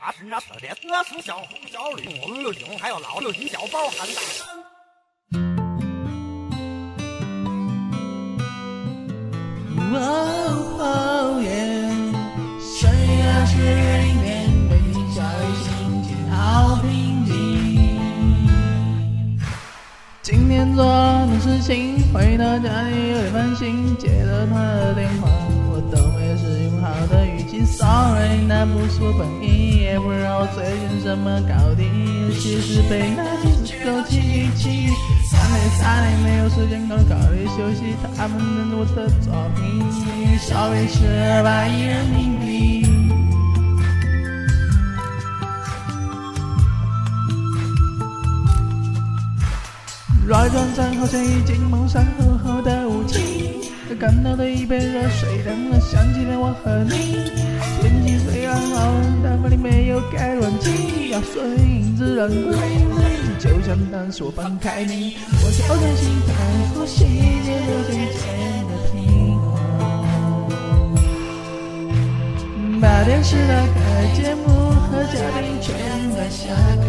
啊是那特点，我是小红小绿，红又凶，还有老六金小包喊大声。哦哦耶，岁月是里面背下的心情好平静。今天做了的事情，回到家里有点烦心，接了他的电话，我都没是用好的语气，sorry，那不是我本意，也不知道我最近怎么搞的，其实被那几只狗气一气。三年三年没有时间好好的休息，他们认我的作品，稍微是二百亿人民币。软软战好像已经蒙上厚厚的雾气，感到的一杯热水凉了，想起了我和你。天气虽然好，但房里没有开暖气，要顺应自然规律。就像当时我放开你，我调整心态，呼吸节奏渐渐的平缓。把电视打开，节目和嘉宾全在下课。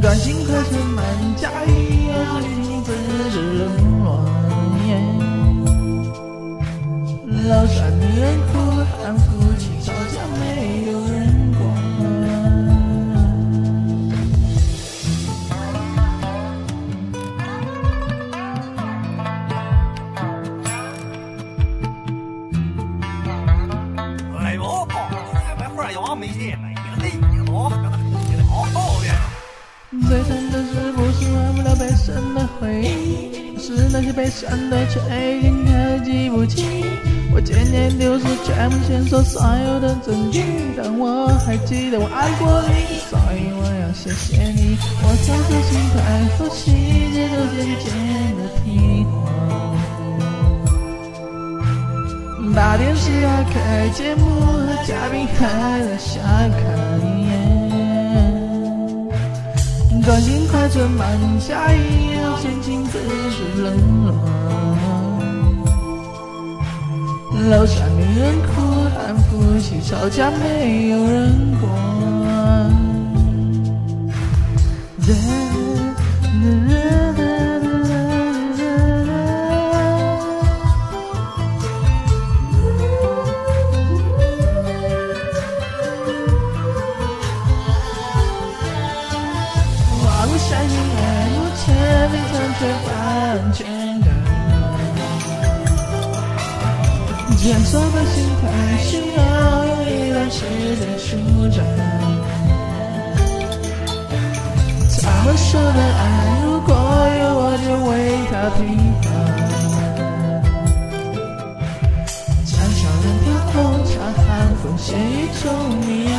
短信快车满加一，要最近自知冷暖。楼上女人哭喊，夫妻吵架没有人管。哎呦，跑！这会儿又没电了，一个多，悲伤的却已经开记不起。我渐渐丢失全部线索，所有的证据，但我还记得我爱过你，所以我要谢谢你。我调整心态，呼吸节都渐渐的平缓。把电视打开，节目和嘉宾还在想看。短信快车满加一，心情自是冷暖。楼下女人哭喊，夫妻吵架没有人管。前非常缺乏安全感。检索的心态需要有一段时间舒展。他们说的爱，如果有我就为他平凡。家乡人听红茶，寒风写一种民谣。